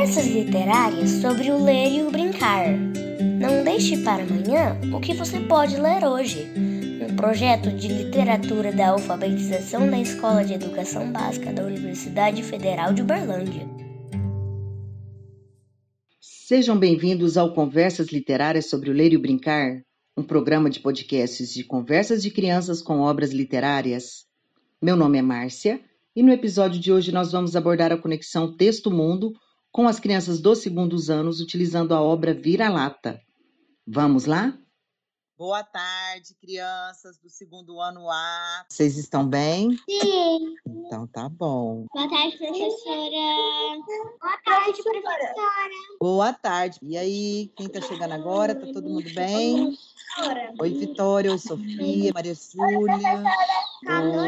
Conversas literárias sobre o ler e o brincar. Não deixe para amanhã o que você pode ler hoje. Um projeto de literatura da alfabetização da Escola de Educação Básica da Universidade Federal de Uberlândia. Sejam bem-vindos ao Conversas Literárias sobre o Ler e o Brincar, um programa de podcasts de conversas de crianças com obras literárias. Meu nome é Márcia e no episódio de hoje nós vamos abordar a conexão texto-mundo com as crianças dos segundos anos utilizando a obra Vira-Lata. Vamos lá? Boa tarde, crianças do segundo ano A. Vocês estão bem? Sim. Então tá bom. Boa tarde, professora. Boa tarde, professora. Boa tarde. E aí, quem tá chegando agora? Tá todo mundo bem? Oi, Vitória. Oi, Sofia. Maria Júlia.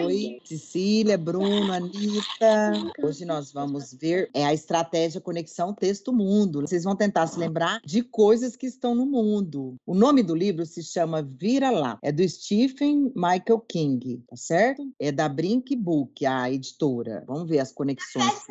Oi, Cecília, Bruno, Anitta. Hoje nós vamos ver é a estratégia Conexão Texto-Mundo. Vocês vão tentar se lembrar de coisas que estão no mundo. O nome do livro se chama Vira Lá. É do Stephen Michael King, tá certo? É da Brink Book, a editora. Vamos ver as conexões.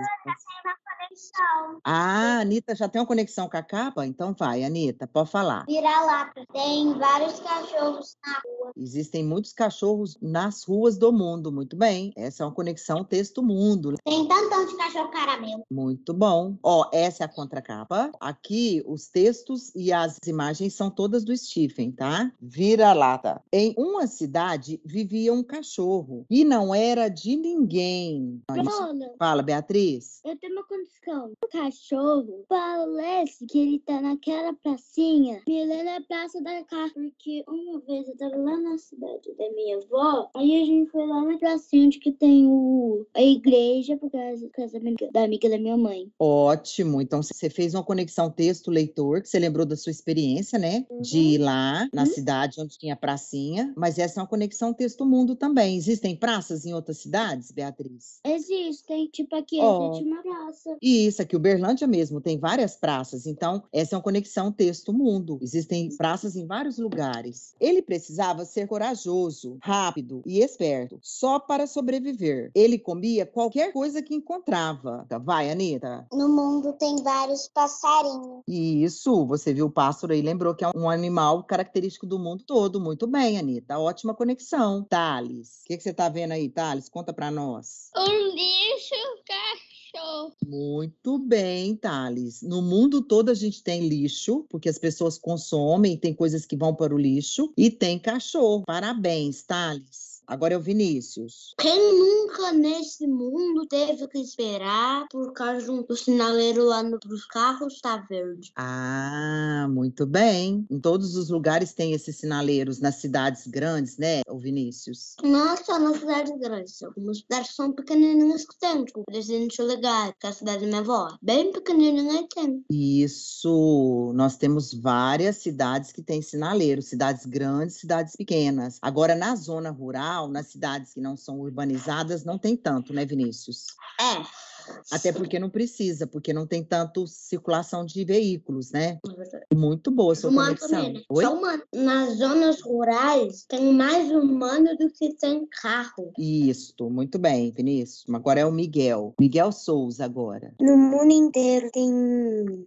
Ah, a Anitta já tem uma conexão com a capa? Então vai, Anitta, pode falar. Vira-lata. Tem vários cachorros na rua. Existem muitos cachorros nas ruas do mundo. Muito bem. Essa é uma conexão texto-mundo. Tem tantão de cachorro caramelo. Muito bom. Ó, essa é a contracapa. Aqui, os textos e as imagens são todas do Stephen, tá? Vira-lata. Em uma cidade vivia um cachorro e não era de ninguém. Bruna, Fala, Beatriz. eu tenho uma condição. O cachorro parece que ele tá naquela pracinha, mirando a praça da casa. Porque uma vez eu tava lá na cidade da minha avó, aí a gente foi lá na pracinha onde que tem o, a igreja, por causa, causa da amiga- da minha mãe. Ótimo. Então você fez uma conexão texto-leitor, que você lembrou da sua experiência, né? De ir lá na Uhum. cidade onde tinha pracinha. Mas essa é uma conexão texto-mundo também. Existem praças em outras cidades, Beatriz? Existem, tipo aqui, Ó. a gente uma praça. E isso aqui, Uberlândia mesmo, tem várias praças. Então, essa é uma conexão texto-mundo. Existem praças em vários lugares. Ele precisava ser corajoso, rápido e esperto, só para sobreviver. Ele comia qualquer coisa que encontrava. Vai, Anitta. No mundo tem vários passarinhos. Isso, você viu o pássaro aí, lembrou que é um animal característico do mundo todo. Muito bem, Anitta. Ótima conexão. Thales, o que, que você tá vendo aí, Thales? Conta pra nós. Um lixo Muito bem, Thales. No mundo todo a gente tem lixo, porque as pessoas consomem, tem coisas que vão para o lixo, e tem cachorro. Parabéns, Thales. Agora é o Vinícius. Quem nunca nesse mundo teve que esperar por causa do sinaleiro lá no, pros carros tá verde? Ah, muito bem. Em todos os lugares tem esses sinaleiros, nas cidades grandes, né, o Vinícius? Não só nas cidades grandes, algumas cidades são pequenininhas que tem, tipo Presidente Legal, que é a cidade da minha avó. Bem pequenininha tem. Isso, nós temos várias cidades que têm sinaleiros, cidades grandes, cidades pequenas. Agora, na zona rural, nas cidades que não são urbanizadas, não tem tanto, né, Vinícius? É. Até porque não precisa, porque não tem tanto circulação de veículos, né? Muito boa sua Humano conexão. também, né? Oi? Só humano. Nas zonas rurais tem mais humano do que tem carro. Isso, muito bem, Vinícius. Agora é o Miguel. Miguel Souza agora. No mundo inteiro tem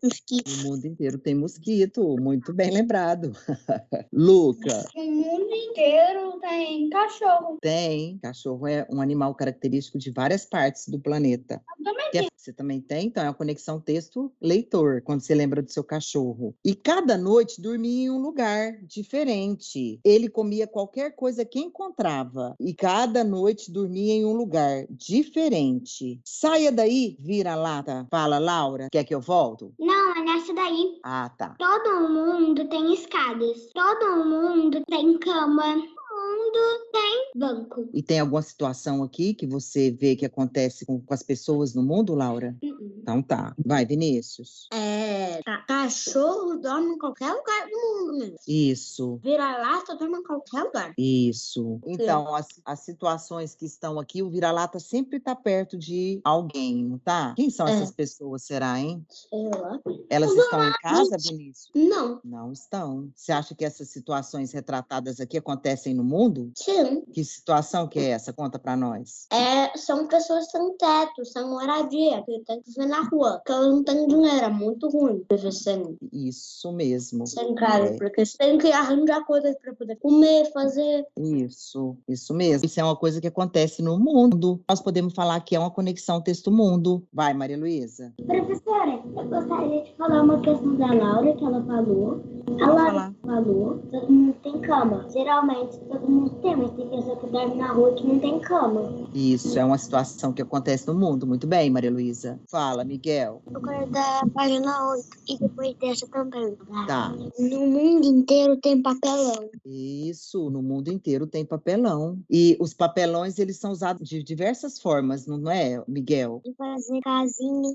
mosquito. No mundo inteiro tem mosquito, muito bem lembrado. Luca, No mundo inteiro tem cachorro. tem. Cachorro é um animal característico de várias partes do planeta. Também é- Você também tem? Então, é uma conexão texto-leitor, quando você lembra do seu cachorro. E cada noite dormia em um lugar diferente. Ele comia qualquer coisa que encontrava. E cada noite dormia em um lugar diferente. Saia daí, vira-lata. Fala, Laura. Quer que eu volto? Não, é nessa daí. Ah, tá. Todo mundo tem escadas. Todo mundo tem cama. Mundo tem banco. E tem alguma situação aqui que você vê que acontece com, com as pessoas no mundo, Laura? Então tá. Vai, Vinícius. É. Cachorro dorme em qualquer lugar do mundo mesmo. Isso. Vira-lata dorme em qualquer lugar. Isso. Então, as, as situações que estão aqui, o vira-lata sempre está perto de alguém, não tá? Quem são É. essas pessoas, será, hein? Sei lá. Elas estão em casa, Vinícius? Não. Não estão. Você acha que essas situações retratadas aqui acontecem no mundo? Sim. Que situação que é essa? Conta para nós. É, são pessoas sem teto, sem moradia, que tem que viver na rua. Porque elas não têm dinheiro, é muito ruim viver sem, Isso mesmo. sem casa. É. Porque você tem que arranjar coisas para poder comer, fazer. Isso, isso mesmo. Isso é uma coisa que acontece no mundo. Nós podemos falar que é uma conexão texto-mundo. Vai, Maria Luísa. Professora, eu gostaria de falar uma questão da Laura que ela falou. A falar. falou, todo mundo tem cama. Geralmente todo mundo tem, mas tem pessoa que dorme na rua que não tem cama. Isso é uma situação que acontece no mundo. Muito bem, Maria Luísa. Fala, Miguel. Eu quero dar a página 8 e depois dessa também. Tá. No mundo inteiro tem papelão. Isso, no mundo inteiro tem papelão. E os papelões, eles são usados de diversas formas, não é, Miguel? De fazer casinha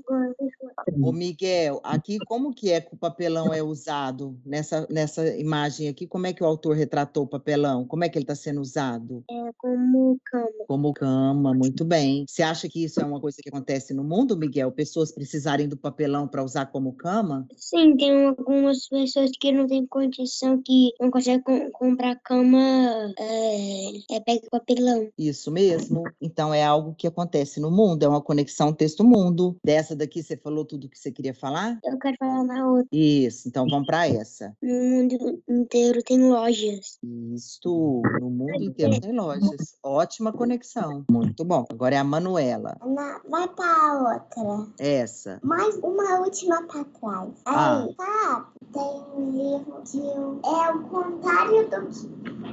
Ô, Miguel, aqui como que é que o papelão é usado nessa, nessa imagem aqui? Como é que o autor retratou o papelão? Como é que ele está sendo usado? como cama. Como cama, muito bem. Você acha que isso é uma coisa que acontece no mundo, Miguel? Pessoas precisarem do papelão para usar como cama? Sim, tem algumas pessoas que não têm condição, que não conseguem com- comprar cama, é, é pega papelão. Isso mesmo. Então é algo que acontece no mundo, é uma conexão texto-mundo. Dessa daqui você falou tudo o que você queria falar? Eu quero falar na outra. Isso, então vamos para essa. No mundo inteiro tem lojas. Isto, no mundo inteiro tem lojas. Ótima conexão. Muito bom. Agora é a Manuela. Na- vai pra outra. Essa. Mais uma última pra trás. Ah. Aí, sabe? Tem um livro de um. É o contrário do que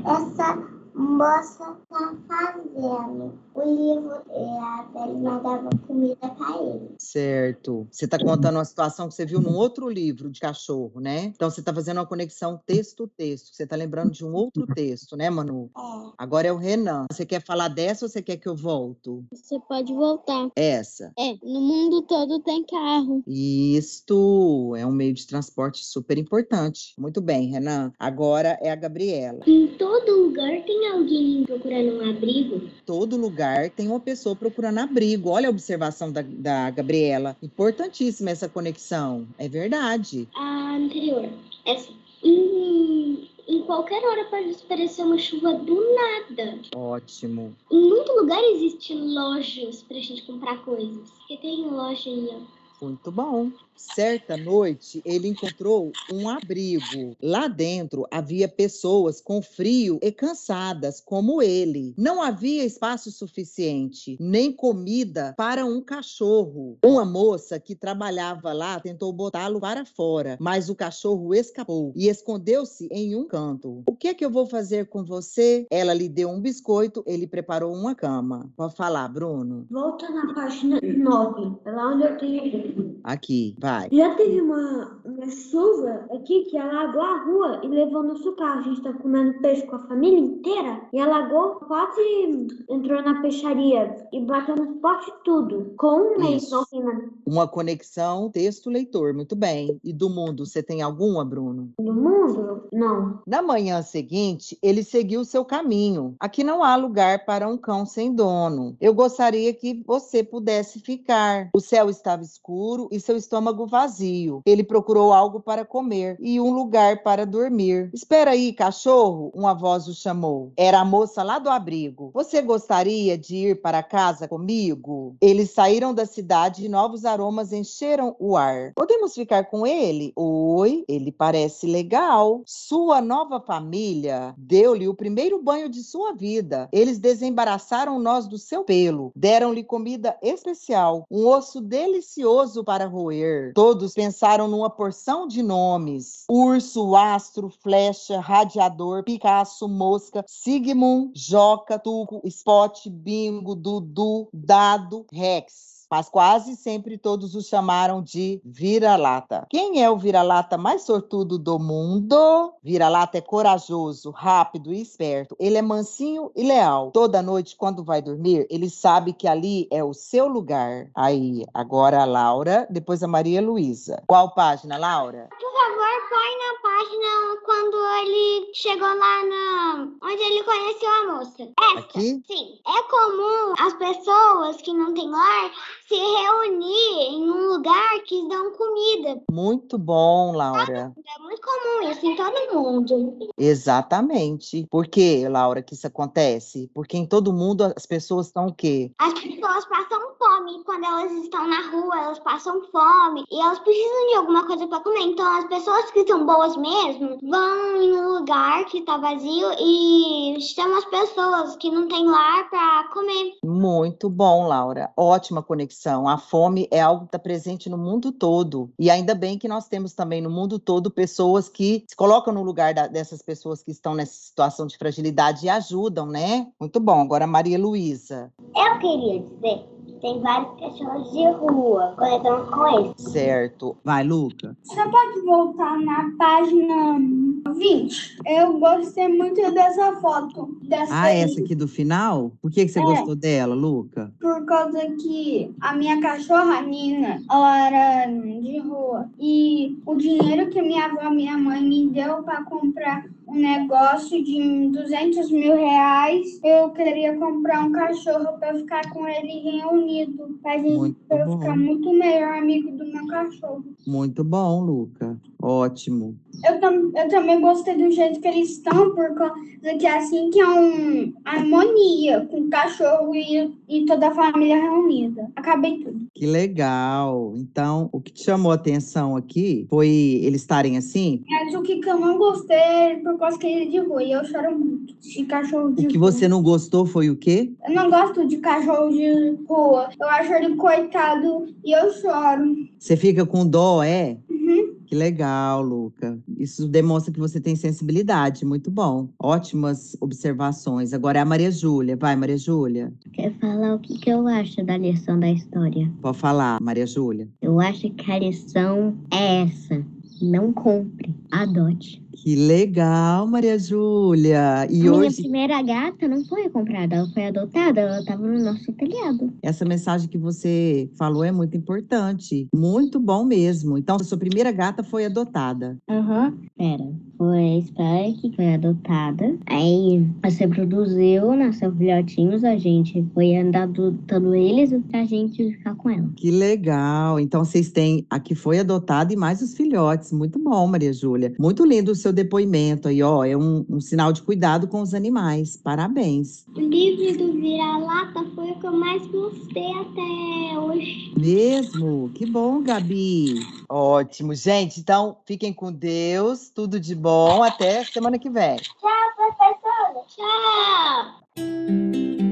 essa moça tá fazendo. O livro, é, a velhinha dava comida pra ele. Certo. Você está contando uma situação que você viu num outro livro de cachorro, né? Então você está fazendo uma conexão texto-texto. Você está lembrando de um outro texto, né, Manu? É. Agora é o Renan. Você quer falar dessa ou você quer que eu volto? Você pode voltar. Essa. É, no mundo todo tem carro. Isto é um meio de transporte super importante. Muito bem, Renan. Agora é a Gabriela. Em todo lugar tem alguém procurando um abrigo. Todo lugar tem uma pessoa procurando abrigo. Olha a observação da, da Gabriela. Importantíssima essa conexão. É verdade. A anterior. Essa. Em, em qualquer hora pode aparecer uma chuva do nada. Ótimo. Em muito lugar existem lojas pra gente comprar coisas. Porque tem loja aí, ó. Muito bom. Certa noite, ele encontrou um abrigo. Lá dentro havia pessoas com frio e cansadas, como ele. Não havia espaço suficiente, nem comida para um cachorro. Uma moça que trabalhava lá tentou botá-lo para fora, mas o cachorro escapou e escondeu-se em um canto. O que é que eu vou fazer com você? Ela lhe deu um biscoito, ele preparou uma cama. Pode falar, Bruno. Volta na página 9, é lá onde eu tenho. Aqui, vai. Já teve uma, uma chuva aqui que alagou a rua e levou nosso carro. A gente tá comendo peixe com a família inteira e alagou, quase entrou na peixaria e bateu nos potes tudo. Com um mês não tem nada Uma conexão texto-leitor, muito bem. E do mundo, você tem alguma, Bruno? no mundo? Não. Na manhã seguinte, ele seguiu seu caminho. Aqui não há lugar para um cão sem dono. Eu gostaria que você pudesse ficar. O céu estava escuro e seu estômago vazio. Ele procurou algo para comer e um lugar para dormir. Espera aí, cachorro, uma voz o chamou. Era a moça lá do abrigo. Você gostaria de ir para casa comigo? Eles saíram da cidade e novos aromas encheram o ar. Podemos ficar com ele? Oi, ele parece legal. Sua nova família deu-lhe o primeiro banho de sua vida. Eles desembaraçaram nós do seu pelo, deram-lhe comida especial, um osso delicioso para roer. Todos pensaram numa porção de nomes: urso, astro, flecha, radiador, Picasso, mosca, Sigmund, Joca, Tuco, Spot, Bingo, Dudu, Dado, Rex. Mas quase sempre todos o chamaram de vira-lata. Quem é o vira-lata mais sortudo do mundo? Vira-lata é corajoso, rápido e esperto. Ele é mansinho e leal. Toda noite, quando vai dormir, ele sabe que ali é o seu lugar. Aí, agora a Laura, depois a Maria Luísa. Qual página, Laura? Por favor, põe na página quando ele chegou lá na... onde ele conheceu a moça. Essa. Aqui? Sim. É comum as pessoas que não têm lar se reunir em um lugar que dão comida. Muito bom, Laura. É muito comum isso em todo mundo. Exatamente. Por que, Laura, que isso acontece? Porque em todo mundo as pessoas estão o quê? As pessoas passam fome quando elas estão na rua, elas passam fome e elas precisam de alguma coisa para comer. Então, as pessoas que são boas mesmo vão em um lugar que tá vazio e chamam as pessoas que não têm lar para comer. Muito bom, Laura. Ótima conexão. A fome é algo que está presente no mundo todo. E ainda bem que nós temos também no mundo todo pessoas que se colocam no lugar da- dessas pessoas que estão nessa situação de fragilidade e ajudam, né? Muito bom. Agora, Maria Luísa. Eu queria tem vários cachorros de rua conectando com eles. Certo. Vai, Luca. Você pode voltar na página 20. Eu gostei muito dessa foto. Dessa Ah, aí, essa aqui do final? Por que, que você É. gostou dela, Luca? Por causa que a minha cachorra Nina, ela era de rua. E o dinheiro que minha avó e minha mãe me deu para comprar um negócio de 200 mil reais, eu queria comprar um cachorro para ficar com ele reunido. Pra gente pra eu ficar muito melhor amigo do meu cachorro. Muito bom, Luca. Ótimo. Eu, tam eu também gostei do jeito que eles estão, por causa que é assim que é um harmonia com o cachorro e, e toda a família reunida. Acabei tudo. Que legal. Então, o que te chamou a atenção aqui foi eles estarem assim? Mas o que, que eu não gostei é por causa que ele é de rua. E eu choro muito de cachorro de O que rua. você não gostou foi o quê? Eu não gosto de cachorro de rua. Eu acho ele coitado e eu choro. Você fica com dó, é? Que legal, Luca. Isso demonstra que você tem sensibilidade. Muito bom. Ótimas observações. Agora é a Maria Júlia. Vai, Maria Júlia. Quer falar o que, que eu acho da lição da história? Pode falar, Maria Júlia. Eu acho que a lição é essa. Não compre, adote. Que legal, Maria Júlia. E a minha hoje, primeira gata não foi comprada, ela foi adotada, ela estava no nosso telhado. essa mensagem que você falou é muito importante. Muito bom mesmo. Então, a sua primeira gata foi adotada. Aham. Pera, foi a Spike que foi adotada. Aí você produziu, nasceu filhotinhos, a gente foi andar adotando eles pra gente ficar com ela. Que legal. Então, vocês têm a que foi adotada e mais os filhotes. Muito bom, Maria Júlia. Muito lindo o seu depoimento aí, ó. É um, um sinal de cuidado com os animais. Parabéns. O livro do Vira-Lata foi o que eu mais gostei até hoje. Mesmo? Que bom, Gabi. Ótimo, gente. Então, fiquem com Deus. Tudo de bom. Até semana que vem. Tchau, professora. Tchau.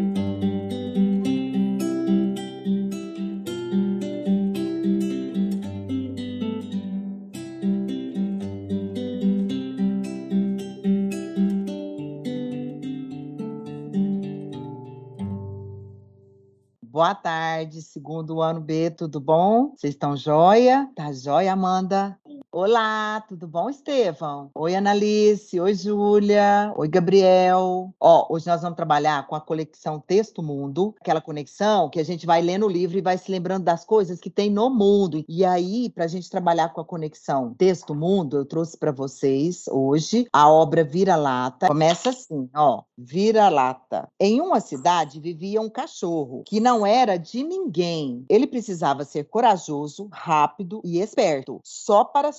Boa tarde, segundo ano B, tudo bom? Vocês estão joia? Tá joia, Amanda? Olá, tudo bom, Estevão? Oi, Analice. Oi, Júlia. Oi, Gabriel. Ó, hoje nós vamos trabalhar com a conexão Texto Mundo, aquela conexão que a gente vai lendo o livro e vai se lembrando das coisas que tem no mundo. E aí, para a gente trabalhar com a conexão Texto Mundo, eu trouxe para vocês hoje a obra Vira-Lata. Começa assim, ó. Vira-lata. Em uma cidade vivia um cachorro que não era de ninguém. Ele precisava ser corajoso, rápido e esperto, só para.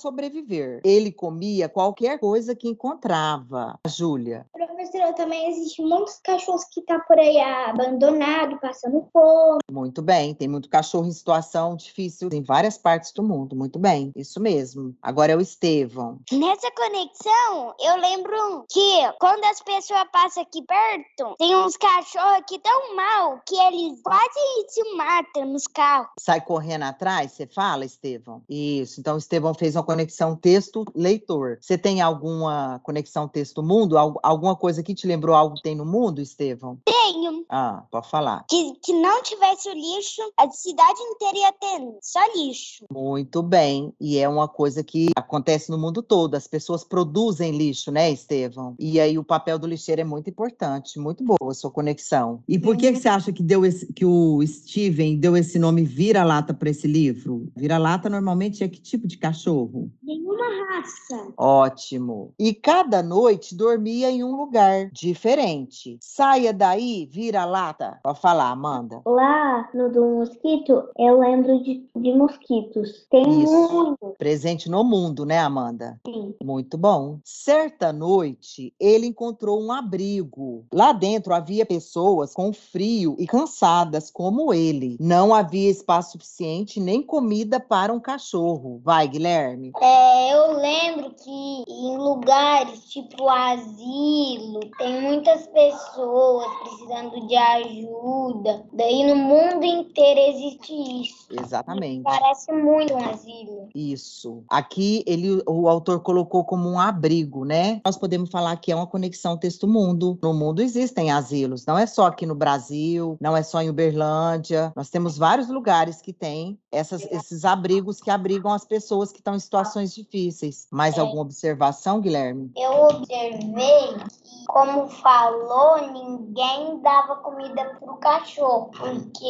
Ele comia qualquer coisa que encontrava. Júlia. Professora, também existem muitos cachorros que tá por aí abandonado, passando fome. Muito bem, tem muito cachorro em situação difícil em várias partes do mundo. Muito bem, isso mesmo. Agora é o Estevão. Nessa conexão, eu lembro que quando as pessoas passam aqui perto, tem uns cachorros que tão mal que eles quase se matam nos carros. Sai correndo atrás, você fala, Estevão? Isso. Então, o Estevão fez uma conexão texto-leitor. Você tem alguma conexão texto-mundo? Al- Alguma coisa coisa que te lembrou algo que tem no mundo, Estevão? Tenho. Ah, pode falar. Que, que não tivesse o lixo, a cidade inteira ia ter só lixo. Muito bem. E é uma coisa que acontece no mundo todo. As pessoas produzem lixo, né, Estevão? E aí o papel do lixeiro é muito importante. Muito boa a sua conexão. E por que, que você acha que, deu esse- que o Steven deu esse nome vira-lata para esse livro? Vira-lata normalmente é que tipo de cachorro? Nenhuma raça. Ótimo. E cada noite dormia em um lugar diferente. Saia daí, vira lata. Pode falar, Amanda. Lá no do mosquito, eu lembro de, de mosquitos. Tem Isso. muitos. Presente no mundo, né, Amanda? Sim. Muito bom. Certa noite, ele encontrou um abrigo. Lá dentro havia pessoas com frio e cansadas, como ele. Não havia espaço suficiente nem comida para um cachorro. Vai, Guilherme. É, eu lembro que em lugares tipo asilo, tem muitas pessoas precisando de ajuda. Daí no mundo inteiro existe isso. Exatamente. Parece muito um asilo. Isso. Aqui ele, o autor colocou como um abrigo, né? Nós podemos falar que é uma conexão texto-mundo. No mundo existem asilos, não é só aqui no Brasil, não é só em Uberlândia. Nós temos vários lugares que têm essas- esses abrigos que abrigam as pessoas que estão em situações difíceis. Mais É. alguma observação, Guilherme? Eu observei que, como falou, ninguém dava comida pro cachorro, porque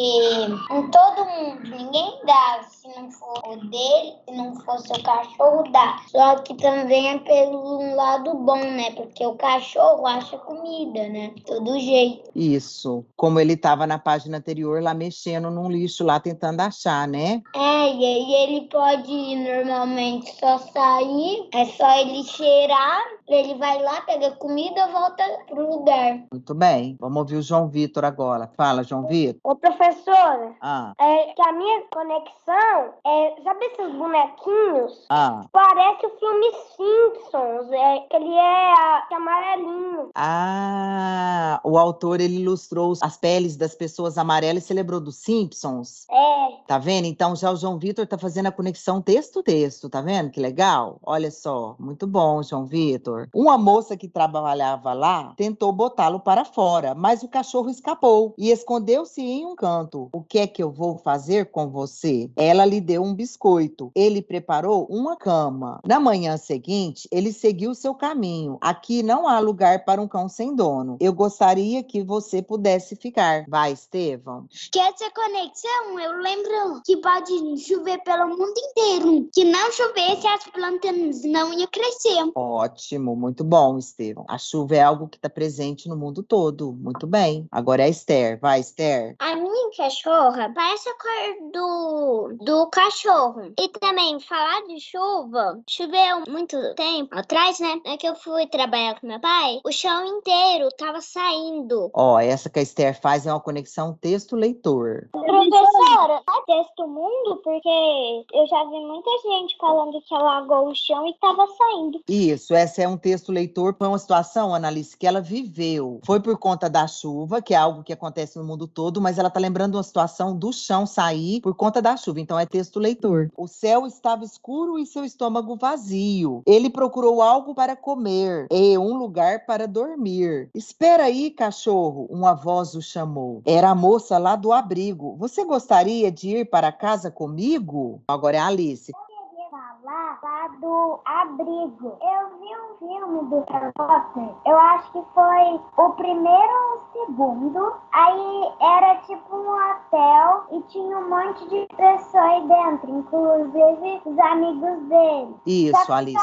em todo mundo ninguém dá, se não for o dele, se não for seu cachorro, dá. Só que também é pelo lado bom, né? Porque o cachorro acha comida, né? Todo jeito. Isso. Como ele estava na página anterior, lá mexendo num lixo, lá tentando achar, né? É, e aí ele pode normalmente só sair, é só ele cheirar, ele vai lá, pega comida, volta pro lugar. Muito bem. Vamos ouvir o João Vitor agora. Fala, João Vitor. Ô, professora, Ah, é que a minha conexão é. Sabe esses bonequinhos? ah. Parece o filme Simpsons, é, que ele é a- amarelinho. Ah, o autor ele ilustrou as peles das pessoas amarelas e celebrou dos Simpsons. É, Tá vendo? Então já o João Vitor tá fazendo a conexão texto-texto, tá vendo? Que legal. Olha só, muito bom, João Vitor. Uma moça que trabalhava lá tentou botá-lo para fora, mas o cachorro escapou e escondeu-se em um canto. O que é que eu vou fazer com você? Ela lhe deu um biscoito. Ele preparou uma cama. Na manhã seguinte, ele seguiu seu caminho. Aqui não há lugar para um cão sem dono. Eu gostaria que você pudesse ficar. Vai, Estevão. Que essa conexão, eu lembro que pode chover pelo mundo inteiro. Que não chovesse, as plantas não iam crescer. Ótimo, muito bom, Estevão. A chuva é algo que está presente no mundo todo. Muito bem. Agora é a Esther. Vai, Esther. A minha cachorra parece a cor do, do cachorro. E também, falar de chuva, choveu muito tempo atrás, né? É que eu fui trabalhar com meu pai, o chão inteiro tava saindo. Ó, essa que a Esther faz é uma conexão texto-leitor. Professora, é texto mundo porque eu já vi muita gente falando que alagou o chão e tava saindo. Isso, essa é um texto-leitor. Foi uma situação, Annalise, que ela viveu. Foi por conta da chuva, que é algo que acontece no mundo todo, mas ela tá lembrando uma situação do chão sair por conta da chuva. Então é texto-leitor. O céu estava escuro e seu estômago vazio. Ele procurou algo para comer e um lugar para dormir. Espera aí, cachorro, uma voz o chamou. Era a moça lá do abrigo. Você gostaria de ir para casa comigo? Agora é a Alice. Falar lá do abrigo. Eu vi um filme do Harry Potter, eu acho que foi o primeiro ou o segundo. Aí era tipo um hotel e tinha um monte de pessoas aí dentro, inclusive os amigos dele. Isso, Alice.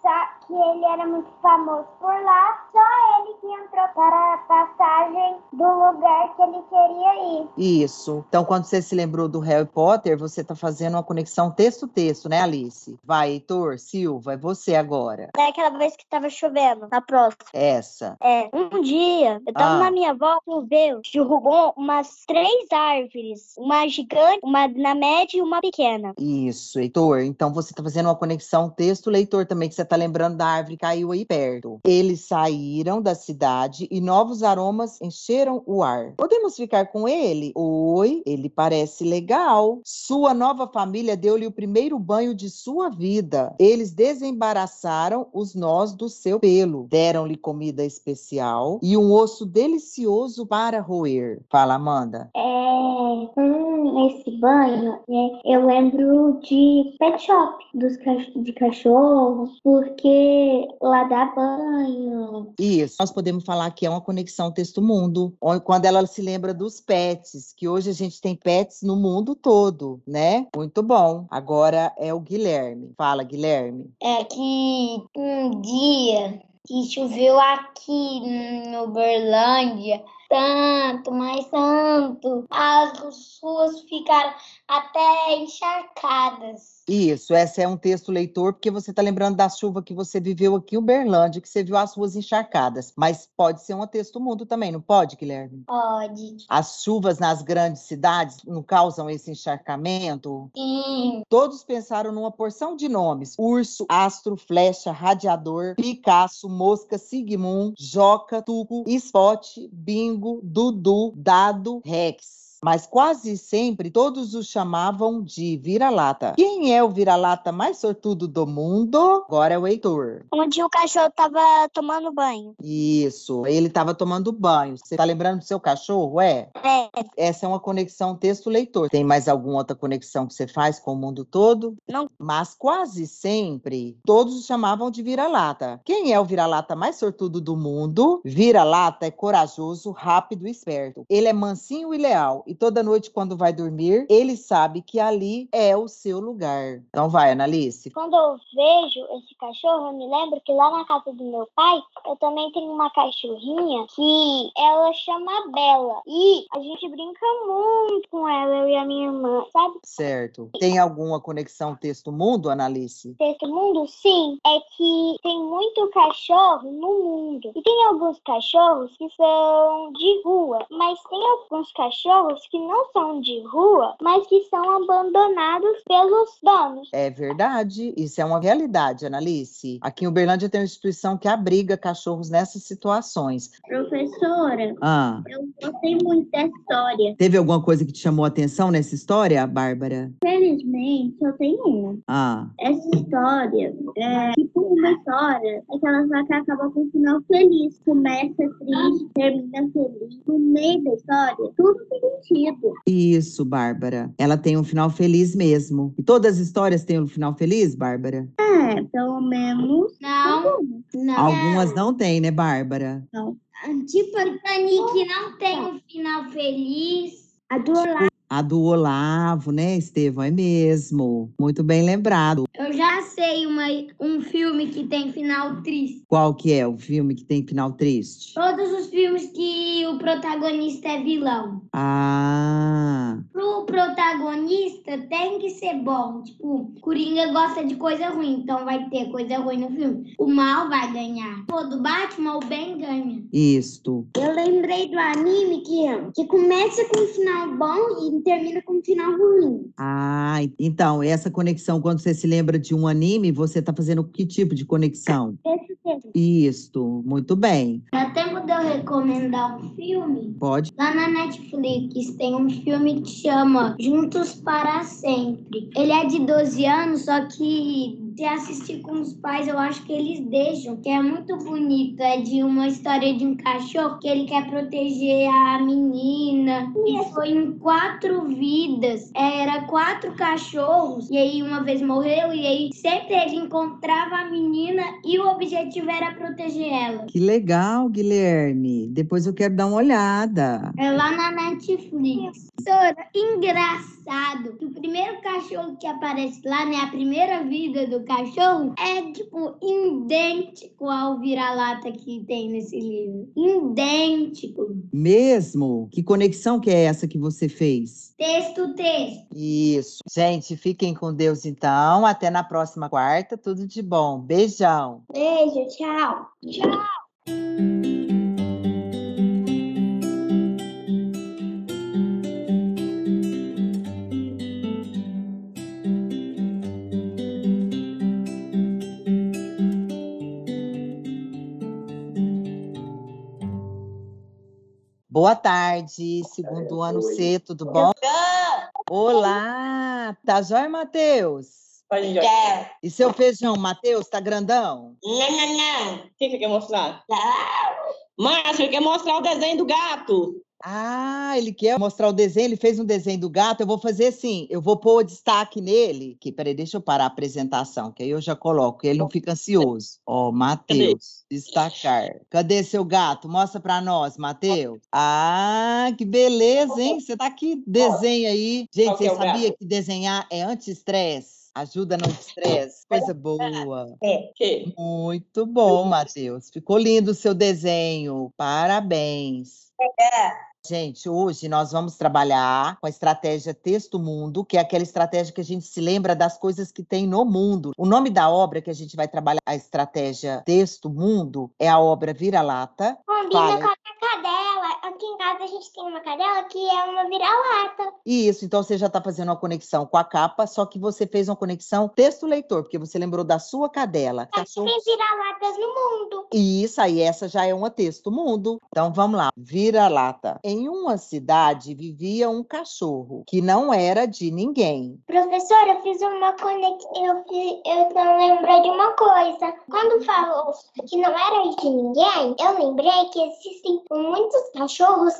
Só que ele era muito famoso por lá, só ele que entrou para a passagem do lugar que ele queria ir. Isso. Então, quando você se lembrou do Harry Potter, você está fazendo uma conexão texto-texto, né, Alice? Vai, Heitor, Silva, é você agora. Daquela vez que tava chovendo, na próxima. Essa. É, um dia, eu tava Ah. na minha avó, choveu, derrubou umas três árvores. Uma gigante, uma na média e uma pequena. Isso, Heitor. Então, você está fazendo uma conexão texto-leitor também, que você está lembrando da árvore caiu aí perto. Eles saíram da cidade cidade e novos aromas encheram o ar. Podemos ficar com ele? Oi, ele parece legal. Sua nova família deu-lhe o primeiro banho de sua vida. Eles desembaraçaram os nós do seu pelo, deram-lhe comida especial e um osso delicioso para roer. Fala, Amanda. É, hum, esse banho, né, eu lembro de pet shop dos cach- de cachorro, porque lá dá banho. Isso, nós podemos falar que é uma conexão texto-mundo, quando ela se lembra dos pets, que hoje a gente tem pets no mundo todo, né? Muito bom. Agora é o Guilherme. Fala, Guilherme. É que um dia que choveu aqui em Uberlândia, tanto, mas tanto, as ruas ficaram até encharcadas. Isso, esse é um texto leitor, porque você está lembrando da chuva que você viveu aqui em Uberlândia, que você viu as ruas encharcadas. Mas pode ser um texto mundo também, não pode, Guilherme? Pode. As chuvas nas grandes cidades não causam esse encharcamento? Sim. Todos pensaram numa porção de nomes: urso, astro, flecha, radiador, Picasso, mosca, Sigmund, Joca, Tuco, Spot, Bingo, Dudu, Dado, Rex. Mas quase sempre todos o chamavam de vira-lata. Quem é o vira-lata mais sortudo do mundo? Agora é o Heitor. Onde o cachorro tava tomando banho. Isso, ele estava tomando banho. Você tá lembrando do seu cachorro? É? É, Essa é uma conexão texto-leitor. Tem mais alguma outra conexão que você faz com o mundo todo? Não. Mas quase sempre todos o chamavam de vira-lata. Quem é o vira-lata mais sortudo do mundo? Vira-lata é corajoso, rápido e esperto. Ele é mansinho e leal. E toda noite, quando vai dormir, ele sabe que ali é o seu lugar. Então vai, Analice. Quando eu vejo esse cachorro, eu me lembro que lá na casa do meu pai, eu também tenho uma cachorrinha que ela chama Bela. E a gente brinca muito com ela, eu e a minha irmã, sabe? Certo. Tem alguma conexão texto-mundo, Analice? Desse mundo, sim, é que tem muito cachorro no mundo. E tem alguns cachorros que são de rua, mas tem alguns cachorros que não são de rua, mas que são abandonados pelos donos. É verdade, isso é uma realidade, Analice. Aqui em Uberlândia tem uma instituição que abriga cachorros nessas situações. Professora, Ah, eu gostei muito da história. teve alguma coisa que te chamou a atenção nessa história, Bárbara? Felizmente, eu tenho uma. Ah, Essa história é tipo uma história, aquelas lá que acaba com um final feliz. Começa triste, termina feliz. No meio da história, tudo tem sentido. isso, Bárbara. Ela tem um final feliz mesmo. E todas as histórias têm um final feliz, Bárbara? É, pelo menos. Não, não. Algumas não têm, né, Bárbara? Tipo, Titanic não tem um final feliz. A do Olá. A do Olavo, né, Estevão? É mesmo. Muito bem lembrado. Eu já sei uma, um filme que tem final triste. Qual que é o filme que tem final triste? Todos os filmes que o protagonista é vilão. Ah, Pro protagonista tem que ser bom. Tipo, Coringa gosta de coisa ruim, então vai ter coisa ruim no filme. O mal vai ganhar. Pô, do Batman, o bem ganha. isto. Eu lembrei do anime que, que começa com um final bom e termina com um final ruim. Ah, então, essa conexão, quando você se lembra de um anime, você está fazendo que tipo de conexão? Esse mesmo. Isto, muito bem. Dá tempo de eu recomendar um filme? Pode. Lá na Netflix tem um filme que chama Juntos para Sempre. Ele é de 12 anos, só que se assistir com os pais, eu acho que eles deixam, que é muito bonito. É de uma história de um cachorro que ele quer proteger a menina. E foi em quatro vidas. Era quatro cachorros, e aí uma vez morreu, e aí sempre ele encontrava a menina e o objetivo era proteger ela. Que legal, Guilherme. Depois eu quero dar uma olhada. É lá na Netflix. Professora, engraçado que o primeiro cachorro que aparece lá, né? A primeira vida do cachorro é, tipo, idêntico ao vira-lata que tem nesse livro. Idêntico. Mesmo? Que conexão que é essa que você fez? Texto, texto. Isso. Gente, fiquem com Deus então. Até na próxima quarta. Tudo de bom. Beijão. Beijo, tchau. Tchau. Boa tarde, segundo ano C, tudo bom? Olá, tá jóia, Matheus? Tá. E seu feijão, Matheus, tá grandão? Não, não, não. O que você quer mostrar? Márcio, quer mostrar o desenho do gato. Ah, ele quer mostrar o desenho, ele fez um desenho do gato. Eu vou fazer assim, eu vou pôr o destaque nele. Que, peraí, deixa eu parar a apresentação, que aí eu já coloco, ele não fica ansioso. Ó, Matheus, destacar. Cadê seu gato? Mostra pra nós, Matheus. Ah, que beleza, hein? Você tá aqui, desenha aí. Gente, você é sabia que desenhar é anti-estresse? Ajuda no estresse? Coisa boa. É. Muito bom, Matheus. Ficou lindo o seu desenho. Parabéns. Gente, hoje nós vamos trabalhar com a estratégia Texto Mundo, que é aquela estratégia que a gente se lembra das coisas que tem no mundo. O nome da obra que a gente vai trabalhar, a estratégia Texto Mundo, é a obra Vira-Lata. Combina Fala. com a minha cadela. Aqui em casa a gente tem uma cadela que é uma vira-lata. Isso, então você já está fazendo uma conexão com a capa, só que você fez uma conexão texto-leitor, porque você lembrou da sua cadela. Cachorro Tem vira-latas no mundo. Isso aí, essa já é uma texto mundo. Então vamos lá, vira-lata. Em uma cidade vivia um cachorro que não era de ninguém. Professora, eu fiz uma conexão. Eu, fiz- eu não lembrei de uma coisa. Quando falou que não era de ninguém, eu lembrei que existem muitos cachorros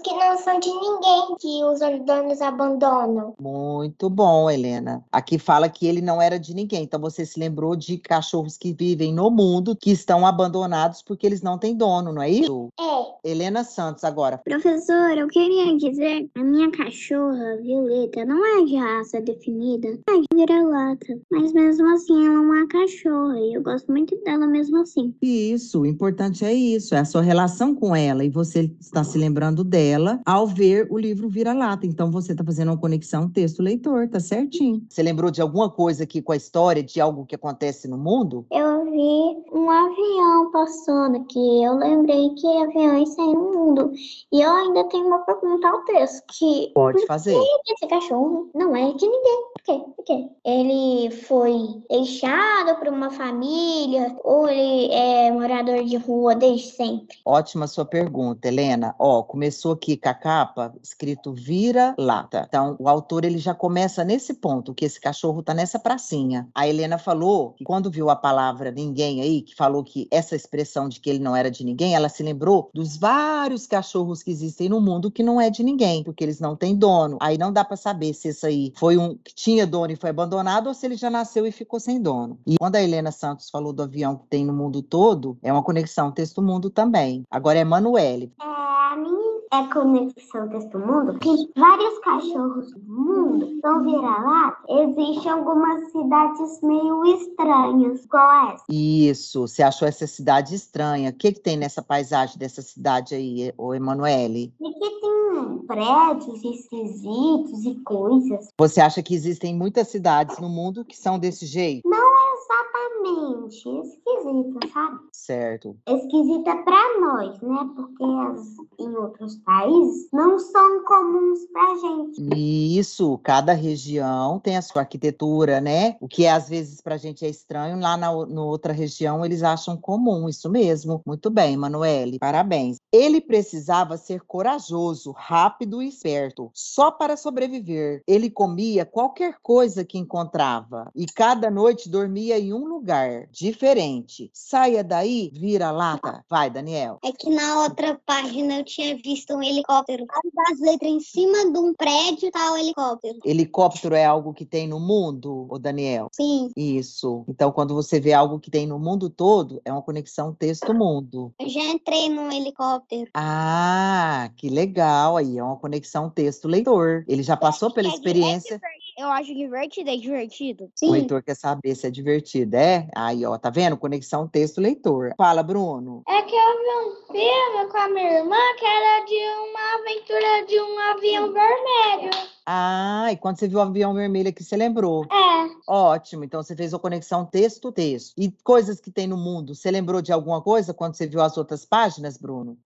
que não são de ninguém, que os donos abandonam. Muito bom, Helena. Aqui fala que ele não era de ninguém. Então você se lembrou de cachorros que vivem no mundo que estão abandonados porque eles não têm dono, não é isso? É, Helena Santos agora. Professora, eu queria dizer, a minha cachorra, Violeta, não é de raça definida, é de vira-lata. Mas mesmo assim, ela é uma cachorra e eu gosto muito dela mesmo assim. Isso, o importante é isso, é a sua relação com ela e você está se lembrando dela ao ver o livro Vira-Lata. Então você está fazendo uma conexão texto-leitor, tá certinho. Você lembrou de alguma coisa aqui com a história de algo que acontece no mundo? Eu vi um avião passando aqui. Eu lembrei que aviões saem no mundo. E eu ainda tenho uma pergunta ao texto, que Pode fazer. esse cachorro não é de ninguém. Quê? Por? Ele foi deixado por uma família ou ele é morador de rua desde sempre? Ótima sua pergunta, Helena. Ó, começou aqui com a capa escrito Vira-Lata. Então, o autor ele já começa nesse ponto, que esse cachorro tá nessa pracinha. A Helena falou que quando viu a palavra ninguém aí, que falou que essa expressão de que ele não era de ninguém, ela se lembrou dos vários cachorros que existem no mundo que não é de ninguém, porque eles não têm dono. Aí não dá para saber se esse aí foi um que tinha dono e foi abandonado ou se ele já nasceu e ficou sem dono. E quando a Helena Santos falou do avião que tem no mundo todo, é uma conexão texto-mundo também. Agora é Emanuele. é, a minha é conexão texto mundo. Tem vários cachorros no mundo, são vira-lata. Existem algumas cidades meio estranhas, igual essa. Isso, você achou essa cidade estranha. O que, que tem nessa paisagem dessa cidade aí, ô Emanuele? E que tem prédios esquisitos e coisas. Você acha que existem muitas cidades no mundo que são desse jeito? Exatamente, esquisita, sabe? Certo. Esquisita pra nós, né? Porque as, em outros países não são comuns pra gente. Isso, cada região tem a sua arquitetura, né? O que às vezes pra gente é estranho, lá na no outra região eles acham comum, isso mesmo. Muito bem, Emanuele, parabéns. Ele precisava ser corajoso, rápido e esperto, só para sobreviver. Ele comia qualquer coisa que encontrava e cada noite dormia em um lugar diferente. Saia daí, vira lata. Vai, Daniel. É que na outra página eu tinha visto um helicóptero. As letras em cima de um prédio tá o helicóptero. Helicóptero é algo que tem no mundo, ô Daniel? Sim, Isso. Então, quando você vê algo que tem no mundo todo, é uma conexão texto-mundo. eu já entrei num helicóptero. Ah, que legal. Aí é uma conexão texto-leitor. Ele já passou pela experiência. Eu acho divertido, é divertido. O Sim. leitor quer saber se é divertido, é? Aí, ó, tá vendo? Conexão texto-leitor. Fala, Bruno. É que eu vi um filme com a minha irmã que era de uma aventura de um avião vermelho. Ah, e quando você viu o avião vermelho aqui, você lembrou. É, Ótimo. Então você fez a conexão texto-texto. E coisas que tem no mundo, você lembrou de alguma coisa quando você viu as outras páginas, Bruno?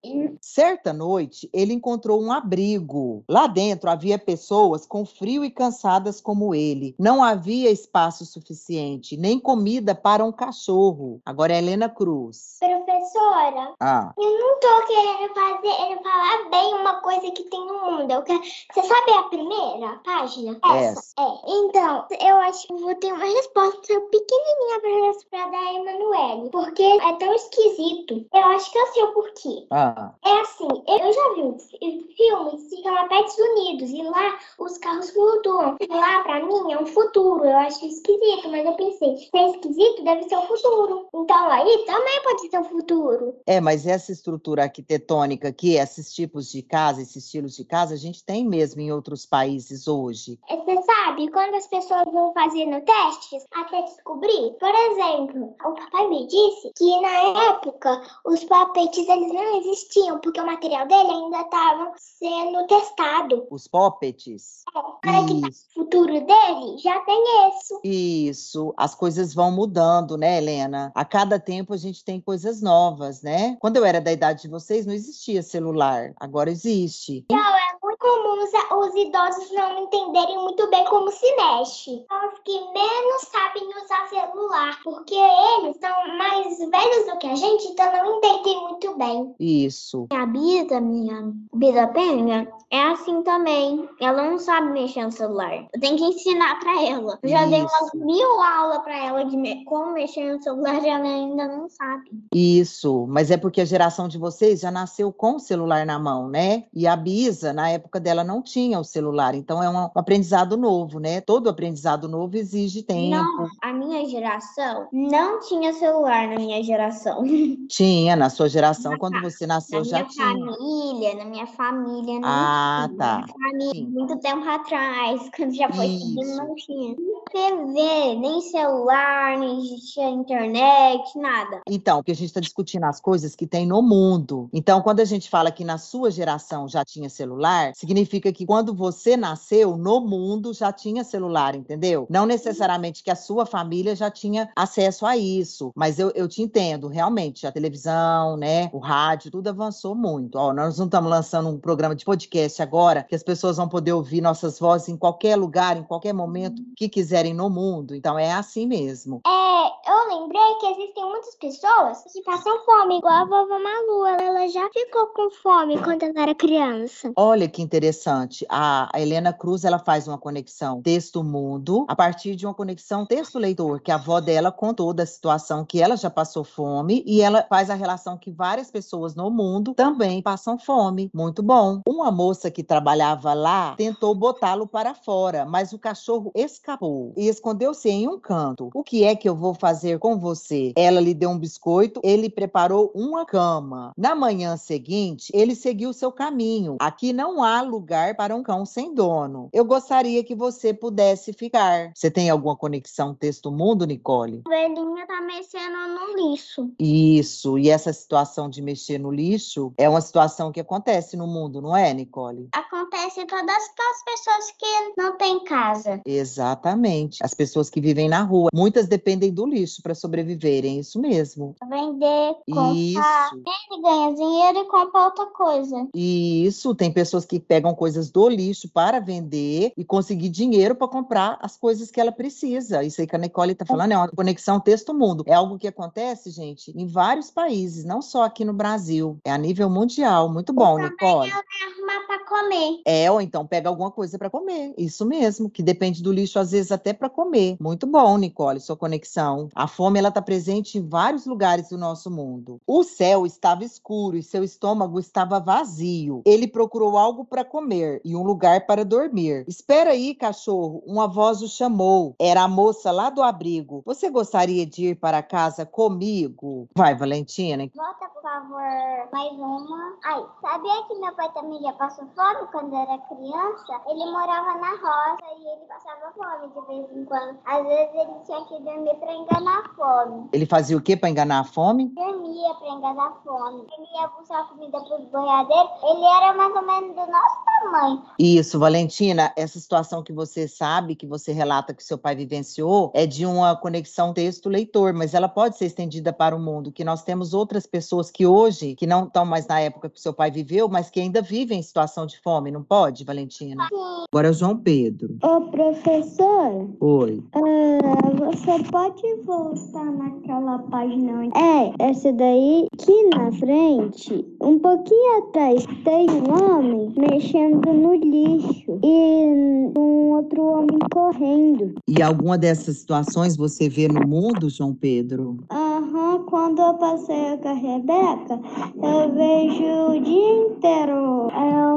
Certa noite, ele encontrou um abrigo. Lá dentro havia pessoas com frio e cansadas como ele. Não havia espaço suficiente, nem comida para um cachorro. Agora é Helena Cruz. Professora, Ah, eu não tô querendo fazer, falar bem uma coisa que tem no mundo. Eu quero... Você sabe a primeira página? Essa. É. Então, eu acho que vou ter uma resposta pequenininha pra, pra dar a Emanuele. Porque é tão esquisito. Eu acho que eu sei o porquê. ah. É assim, eu já vi um fi- filme que se chama Pets Unidos e lá os carros flutuam. Lá, pra mim, é um futuro. Eu acho esquisito, mas eu pensei, se é esquisito, deve ser o futuro. Então aí também pode ser o futuro. É, mas essa estrutura arquitetônica aqui, esses tipos de casa, esses estilos de casa, a gente tem mesmo em outros países hoje. É, Você sabe, quando as pessoas vão fazendo testes até descobrir, por exemplo, o papai me disse que na época os papetes eles não existiam, porque o material dele ainda estava sendo testado. Os puppets. Para que Isso. o futuro dele já tem isso. Isso, as coisas vão mudando, né, Helena? A cada tempo a gente tem coisas novas, né? Quando eu era da idade de vocês, não existia celular, agora existe. É muito comum os, os idosos não entenderem muito bem como se mexe. São os que menos sabem usar celular, porque eles são mais velhos do que a gente, então não entendem muito bem. Isso. A Bida, minha Bida Penha, é assim também. Ela não sabe mexer no celular. Eu tenho que ensinar pra ela. Eu já dei umas Isso. mil aulas pra ela de me- como mexer no celular e ela ainda não sabe. Isso, mas é porque a geração de vocês já nasceu com o celular na mão, né? E a Bisa, na época dela, não tinha o celular, então é um, aprendizado novo, né? Todo aprendizado novo exige tempo. Não, a minha geração não tinha celular na minha geração. Tinha, na sua geração, quando você Na nasceu, já minha tinha. família, na minha família não Ah, tinha. tá. Na minha família, muito tempo atrás, quando já foi seguindo, não tinha. TV, nem celular, nem existia internet, nada. Então, porque a gente está discutindo as coisas que tem no mundo. Então, quando a gente fala que na sua geração já tinha celular, significa que quando você nasceu, no mundo já tinha celular, entendeu? Não necessariamente que a sua família já tinha acesso a isso, mas eu, eu te entendo, realmente, a televisão, né, o rádio, tudo avançou muito. Ó, nós não estamos lançando um programa de podcast agora, que as pessoas vão poder ouvir nossas vozes em qualquer lugar, em qualquer momento que quiserem no mundo. Então, é assim mesmo. É, eu lembrei que existem muitas pessoas que passam fome, igual a vovó Malu. Ela já ficou com fome quando ela era criança. Olha que interessante. A, Helena Cruz ela faz uma conexão texto-mundo a partir de uma conexão texto-leitor, que a avó dela contou da situação que ela já passou fome e ela faz a relação que várias pessoas no mundo também passam fome. Muito bom. Uma moça que trabalhava lá tentou botá-lo para fora, mas o cachorro escapou e escondeu-se em um canto. O que é que eu vou fazer com você? Ela lhe deu um biscoito, ele preparou uma cama. Na manhã seguinte, ele seguiu seu caminho. Aqui não há lugar para um cão sem dono. Eu gostaria que você pudesse ficar. Você tem alguma conexão texto-mundo, Nicole? A velhinha tá mexendo no lixo. Isso. E essa situação de mexer no lixo é uma situação que acontece no mundo, não é, Nicole? Acontece em todas as pessoas que não têm casa. Exatamente. As pessoas que vivem na rua, muitas dependem do lixo para sobreviverem, isso mesmo. Vender, comprar. Isso. Ele ganha dinheiro e compra outra coisa. Isso, tem pessoas que pegam coisas do lixo para vender e conseguir dinheiro para comprar as coisas que ela precisa. Isso aí que a Nicole está falando é uma conexão texto-mundo. É algo que acontece, gente, em vários países, não só aqui no Brasil. É a nível mundial. Muito bom, Nicole. Arrumar pra comer. É, ou então pega alguma coisa para comer. Isso mesmo, que depende do lixo, às vezes até para comer. Muito bom, Nicole, sua conexão. A fome, ela está presente em vários lugares do nosso mundo. O céu estava escuro e seu estômago estava vazio. Ele procurou algo para comer e um lugar para dormir. Espera aí, cachorro, uma voz o chamou. Era a moça lá do abrigo. Você gostaria de ir para casa comigo? Vai, Valentina. Volta, por favor. Mais uma. Ai, sabia que meu pai também já passou fome? Fome quando era criança, ele morava na roça e ele passava fome de vez em quando. Às vezes ele tinha que dormir para enganar a fome. Ele fazia o que para enganar a fome? Dormia para enganar a fome. Ele ia buscar comida para os boiadeiros. Ele era mais ou menos do nosso tamanho. Isso, Valentina, essa situação que você sabe, que você relata que seu pai vivenciou, é de uma conexão texto-leitor, mas ela pode ser estendida para o mundo, que nós temos outras pessoas que hoje, que não estão mais na época que seu pai viveu, mas que ainda vivem em situação de fome, não pode, Valentina? Sim. Agora é o João Pedro. Ô, professor, Oi. ah, você pode voltar naquela página? onde- É, essa daí, que na frente, um pouquinho atrás, tem um homem mexendo no lixo e um outro homem correndo. E alguma dessas situações você vê no mundo, João Pedro? Aham, quando eu passei com a Rebeca, eu vejo o dia inteiro é,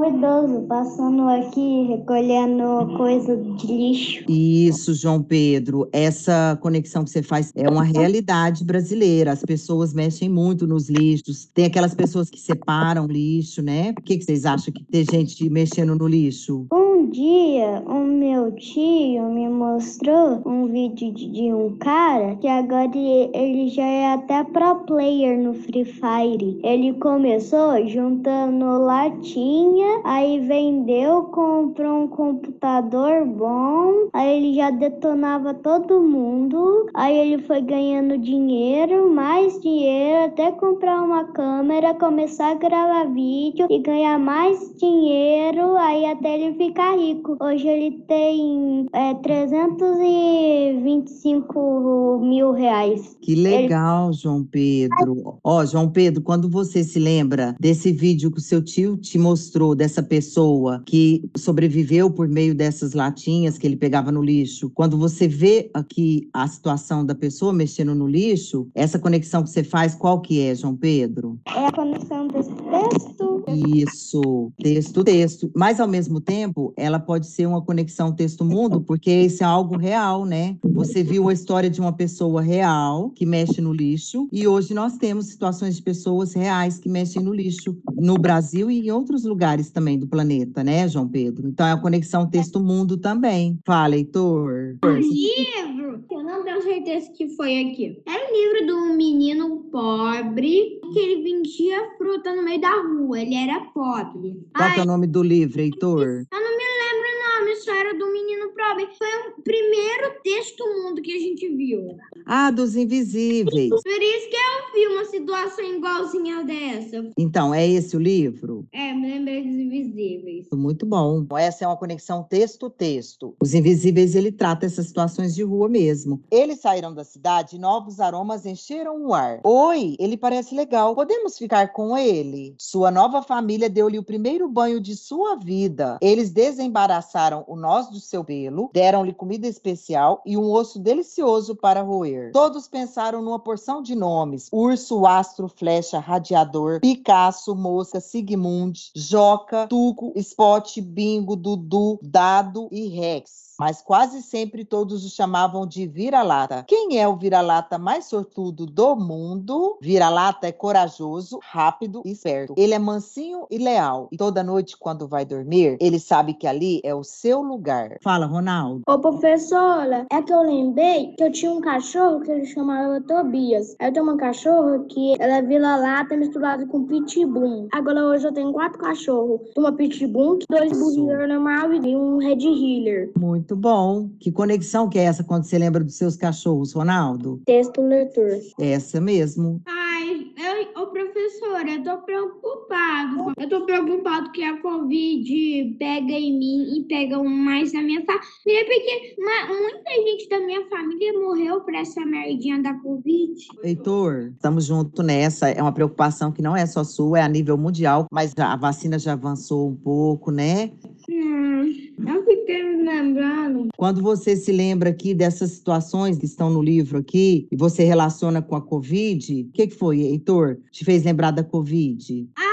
passando aqui, recolhendo coisa de lixo. Isso, João Pedro. Essa conexão que você faz é uma realidade brasileira. As pessoas mexem muito nos lixos. Tem aquelas pessoas que separam lixo, né? Por que, que vocês acham que tem gente mexendo no lixo? Um dia, o meu tio me mostrou um vídeo de, um cara que agora ele, ele já é até pro player no Free Fire. Ele começou juntando latinha, aí vendeu, comprou um computador bom, aí ele já detonava todo mundo, aí ele foi ganhando dinheiro, mais dinheiro, até comprar uma câmera, começar a gravar vídeo e ganhar mais dinheiro, aí até ele ficar rico. Hoje ele tem é, 325 mil reais. Que legal, João Pedro. Ó, João Pedro, quando você se lembra desse vídeo que o seu tio te mostrou, dessa pessoa que sobreviveu por meio dessas latinhas que ele pegava no lixo, quando você vê aqui a situação da pessoa mexendo no lixo, essa conexão que você faz, qual que é, João Pedro? É a conexão desse texto. Isso, texto, texto. Mas, ao mesmo tempo, ela pode ser uma conexão texto-mundo, porque isso é algo real, né? Você viu a história de uma pessoa real que mexe no lixo, e hoje nós temos situações de pessoas reais que mexem no lixo, no Brasil e em outros lugares também do planeta, né, João Pedro? Então, é a conexão texto-mundo também. Fala, Heitor. livro, eu não tenho certeza que foi aqui. Era um livro de um menino pobre que ele vendia fruta no meio da rua. Ele era pobre. Qual Ai, é o nome do livro, Heitor? eu não me lembro o nome, só era do menino pobre. Foi o primeiro texto mundo que a gente viu. Ah, dos Invisíveis. Por isso que eu vi uma situação igualzinha dessa. Então, é esse o livro? É, me lembrei dos invisíveis. Muito bom. Essa é uma conexão texto-texto. Os Invisíveis, ele trata essas situações de rua mesmo. Eles saíram da cidade e novos aromas encheram o ar. Oi, ele parece legal. Podemos ficar com ele? Sua nova família deu-lhe o primeiro banho de sua vida. Eles desembaraçaram o nós do seu pelo, deram-lhe comida especial e um osso delicioso para roer. Todos pensaram numa porção de nomes: urso, astro, flecha, radiador, Picasso, mosca, Sigmund, Joca, Tuco, Spot, Bingo, Dudu, Dado e Rex. Mas quase sempre todos o chamavam de vira-lata. Quem é o vira-lata mais sortudo do mundo? Vira-lata é corajoso, rápido e esperto. Ele é mansinho e leal. E toda noite, quando vai dormir, ele sabe que ali é o seu lugar. Fala, Ronaldo. Ô, professora, é que eu lembrei que eu tinha um cachorro que ele chamava Tobias. Aí eu tenho uma cachorra que ela é vira-lata misturada com pitbull. Agora hoje eu tenho quatro cachorros. Uma pitbull, dois bull normal e um red healer. Muito bom. Que conexão que é essa quando você lembra dos seus cachorros, Ronaldo? Texto leitor. Essa mesmo. Ai, eu, ô professora, eu tô preocupado. Eu tô preocupado que a Covid pega em mim e pega mais na minha família, porque ma- muita gente da minha família morreu por essa merdinha da Covid. Heitor, estamos juntos nessa. É uma preocupação que não é só sua, é a nível mundial, mas a vacina já avançou um pouco, né? Hum, eu fiquei me lembrando. Quando você se lembra aqui dessas situações que estão no livro aqui e você relaciona com a Covid, o que, que foi, Heitor? Te fez lembrar da Covid? Ah,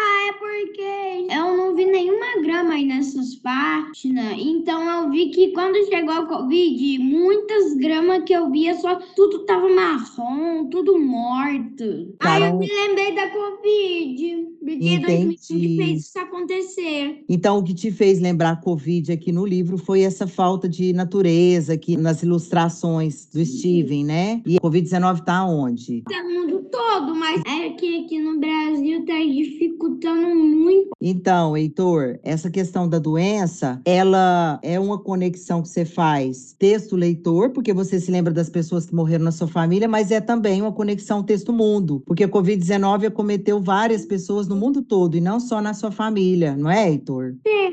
e nessas páginas. Então eu vi que quando chegou a Covid, muitas gramas que eu via só tudo tava marrom, tudo morto. Aí eu me lembrei da Covid. Porque Entendi. 2020 fez isso acontecer. Então, o que te fez lembrar a Covid aqui no livro foi essa falta de natureza aqui nas ilustrações do Steven, né? E a Covid-19 tá onde? Tá no mundo todo, mas é que aqui no Brasil tá dificultando muito. Então, Heitor, essa questão da doença, ela é uma conexão que você faz texto-leitor, porque você se lembra das pessoas que morreram na sua família, mas é também uma conexão texto-mundo, porque a Covid-19 acometeu várias pessoas no mundo todo e não só na sua família, não é, Heitor? Sei.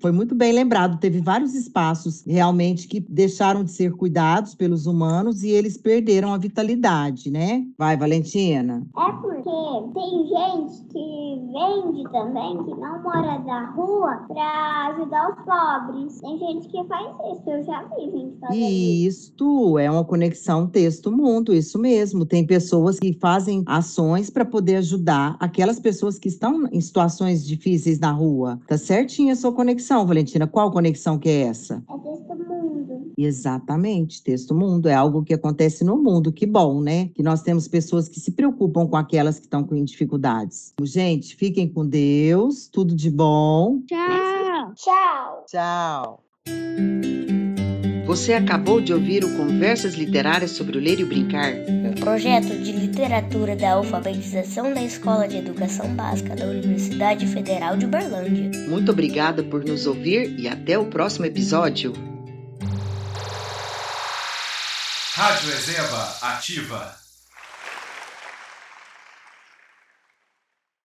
Foi muito bem lembrado, teve vários espaços realmente que deixaram de ser cuidados pelos humanos e eles perderam a vitalidade, né? Vai, Valentina. É porque tem gente que vende também, que não mora na rua, pra ajudar os pobres. Tem gente que faz isso, eu já vi gente fazendo isso. Isto é uma conexão texto-mundo, isso mesmo. Tem pessoas que fazem ações para poder ajudar aquelas pessoas que estão em situações difíceis na rua. Tá certinha a sua conexão, Valentina. Qual conexão que é essa? É texto. Exatamente, texto mundo é algo que acontece no mundo. Que bom, né? Que nós temos pessoas que se preocupam com aquelas que estão com dificuldades. Gente, fiquem com Deus, tudo de bom. Tchau. Tchau. Tchau. Você acabou de ouvir o Conversas Literárias sobre o Ler e o Brincar. Um projeto de literatura da alfabetização da Escola de Educação Básica da Universidade Federal de Uberlândia. Muito obrigada por nos ouvir e até o próximo episódio. Rádio Ezeba ativa.